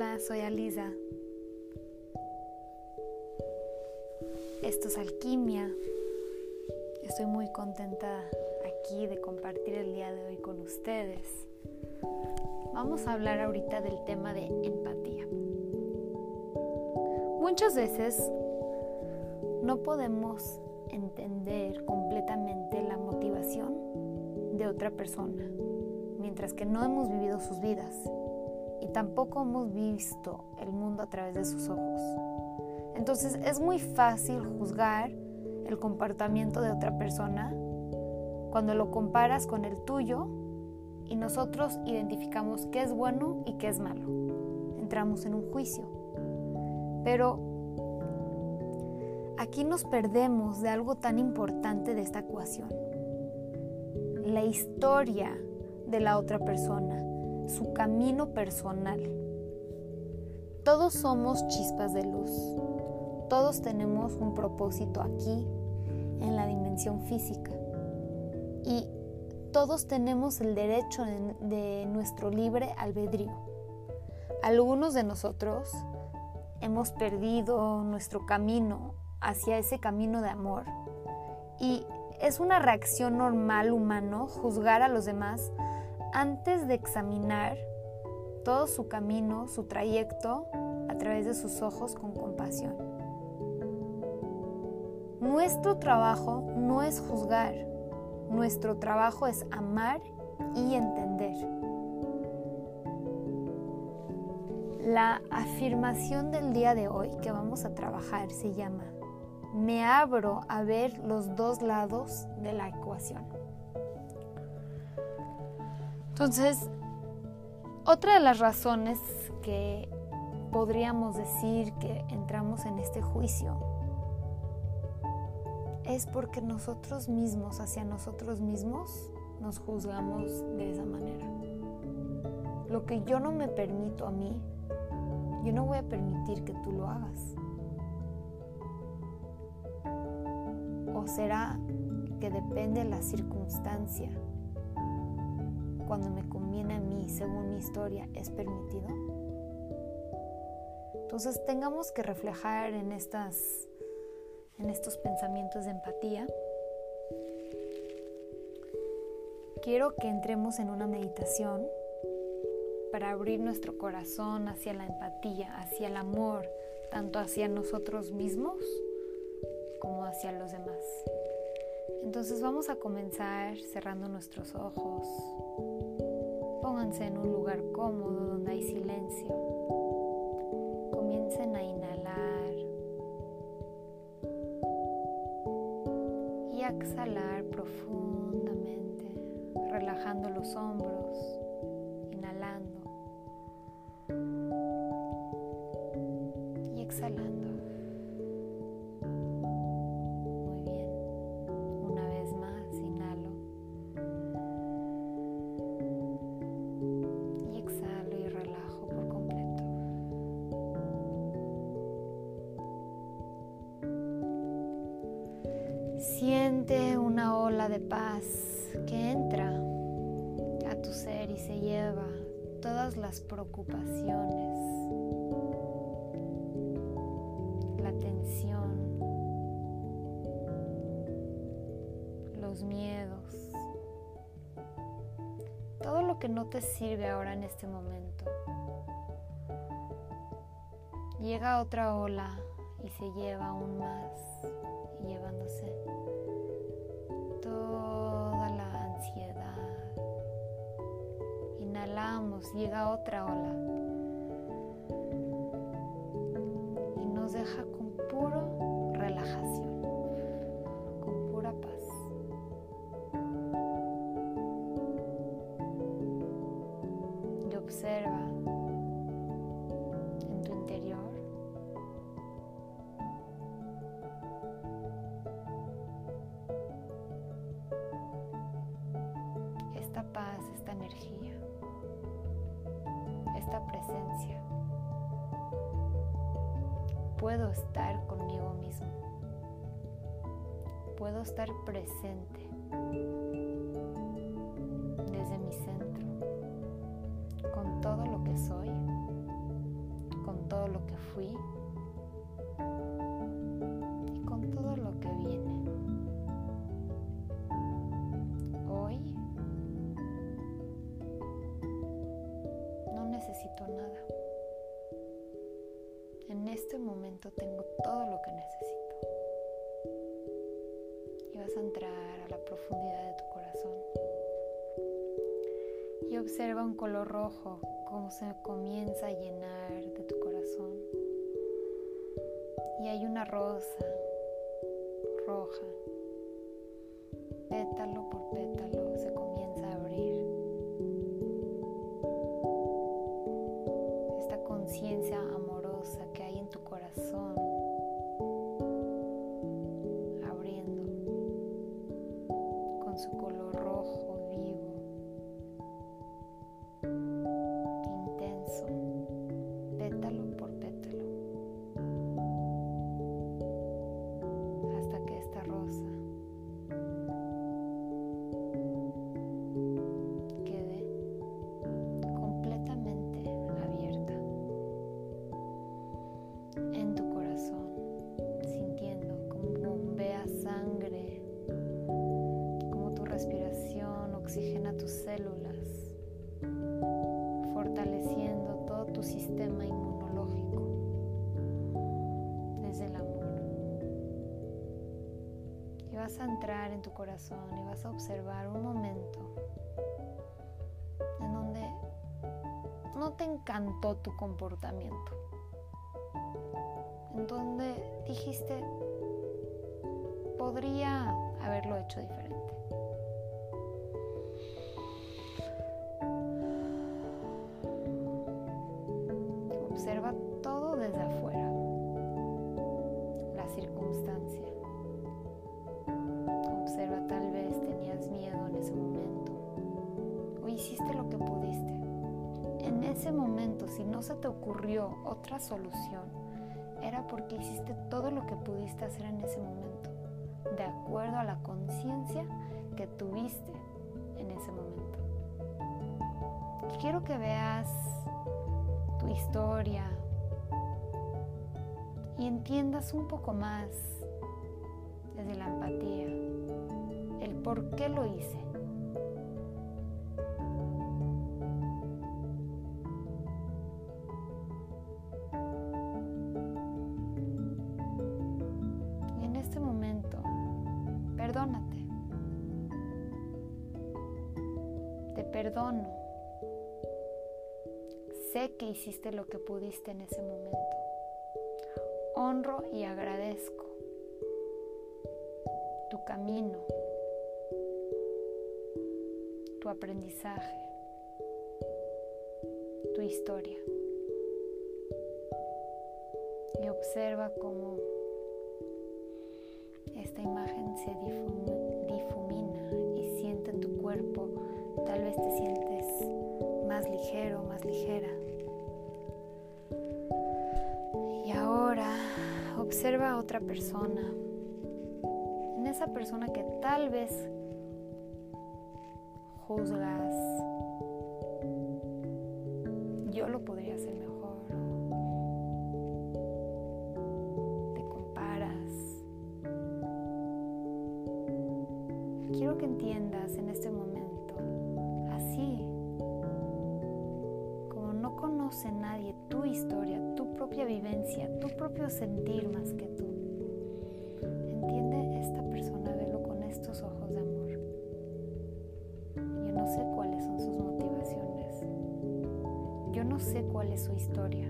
Hola, soy Alisa. Esto es Alquimia. Estoy muy contenta aquí de compartir el día de hoy con ustedes. Vamos a hablar ahorita del tema de empatía. Muchas veces no podemos entender completamente la motivación de otra persona, mientras que no hemos vivido sus vidas y tampoco hemos visto el mundo a través de sus ojos. Entonces es muy fácil juzgar el comportamiento de otra persona cuando lo comparas con el tuyo y nosotros identificamos qué es bueno y qué es malo. Entramos en un juicio. Pero aquí nos perdemos de algo tan importante de esta ecuación. La historia de la otra persona, su camino personal. Todos somos chispas de luz. Todos tenemos un propósito aquí, en la dimensión física. Y todos tenemos el derecho de, nuestro libre albedrío. Algunos de nosotros hemos perdido nuestro camino hacia ese camino de amor. Y es una reacción normal humano juzgar a los demás antes de examinar todo su camino, su trayecto a través de sus ojos con compasión. Nuestro trabajo no es juzgar, nuestro trabajo es amar y entender. La afirmación del día de hoy que vamos a trabajar se llama Me abro a ver los dos lados de la ecuación. Entonces, otra de las razones que podríamos decir que entramos en este juicio es porque nosotros mismos, hacia nosotros mismos, nos juzgamos de esa manera. Lo que yo no me permito a mí, yo no voy a permitir que tú lo hagas. ¿O será que depende de la circunstancia? Cuando me conviene a mí, según mi historia, es permitido? Entonces tengamos que reflejar en, estas, en estos pensamientos de empatía. Quiero que entremos en una meditación para abrir nuestro corazón hacia la empatía, hacia el amor, tanto hacia nosotros mismos como hacia los demás. Entonces vamos a comenzar cerrando nuestros ojos. Pónganse en un lugar cómodo donde hay silencio. Comiencen a inhalar y a exhalar profundamente, relajando los hombros, Siente una ola de paz que entra a tu ser y se lleva todas las preocupaciones, la tensión, los miedos, todo lo que no te sirve ahora en este momento. Llega otra ola y se lleva aún más llevándose Llega otra ola y nos deja con puro relajación, con pura paz. Y observa en tu interior presencia. Puedo estar conmigo mismo. Puedo estar presente este momento tengo todo lo que necesito. Y vas a entrar a la profundidad de tu corazón. Y observa un color rojo cómo se comienza a llenar de tu corazón. Y hay una rosa roja, pétalo por a entrar en tu corazón y vas a observar un momento en donde no te encantó tu comportamiento, en donde dijiste, podría haberlo hecho diferente. Ese momento, si no se te ocurrió otra solución, era porque hiciste todo lo que pudiste hacer en ese momento, de acuerdo a la conciencia que tuviste en ese momento. quiero que veas tu historia y entiendas un poco más desde la empatía el por qué lo hice hiciste lo que pudiste en ese momento. Honro y agradezco tu camino, tu aprendizaje, tu historia. Y observa cómo esta imagen se difumina y siente en tu cuerpo, tal vez te sientes más ligero, más ligera. Observa a otra persona, en esa persona que tal vez juzgas, yo lo podría hacer mejor. que entiendas en este momento, así como no conoce nadie tu historia, propia vivencia, tu propio sentir más que tú, entiende esta persona, velo con estos ojos de amor. Yo no sé cuáles son sus motivaciones, yo no sé cuál es su historia.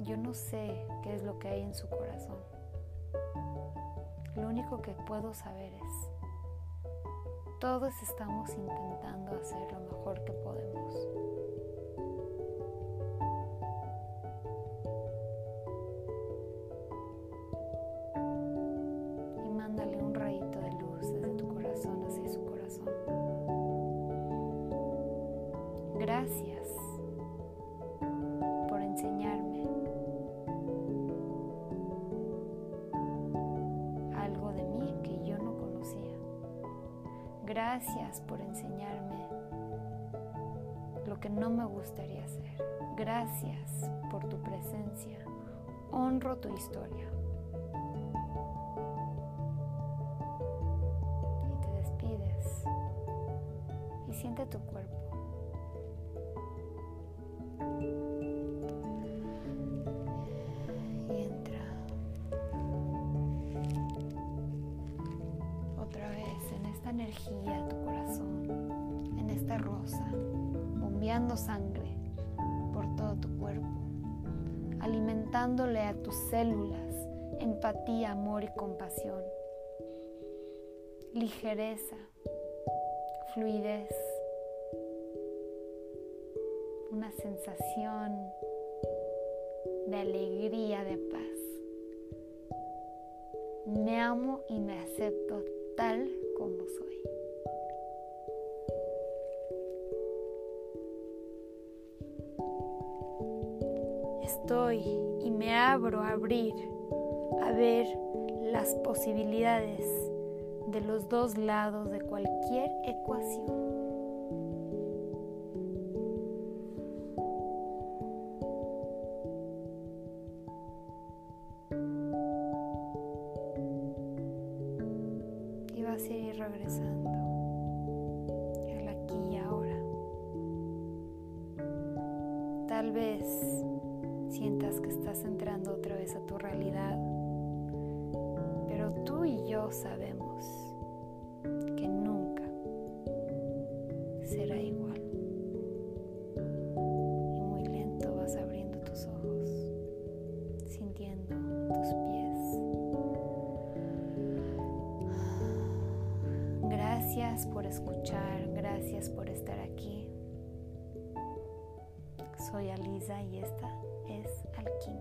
Yo no sé qué es lo que hay en su corazón. Lo único que puedo saber es, todos estamos intentando hacer lo mejor que podemos. Gracias por enseñarme lo que no me gustaría hacer. Gracias por tu presencia. Honro tu historia. Y te despides. Y siente tu cuerpo. Sangre por todo tu cuerpo, alimentándole a tus células empatía, amor y compasión, ligereza, fluidez, una sensación de alegría, de paz. Me amo y me acepto tal como soy. Estoy y me abro a abrir, a ver las posibilidades de los dos lados de cualquier ecuación. Y vas a ir regresando al aquí y ahora. Tal vez sientas que estás entrando otra vez a tu realidad, pero tú y yo sabemos que nunca será igual. Y muy lento vas abriendo tus ojos, sintiendo tus pies. Gracias por escuchar, gracias por estar aquí. Soy Alisa y esta es alquimia.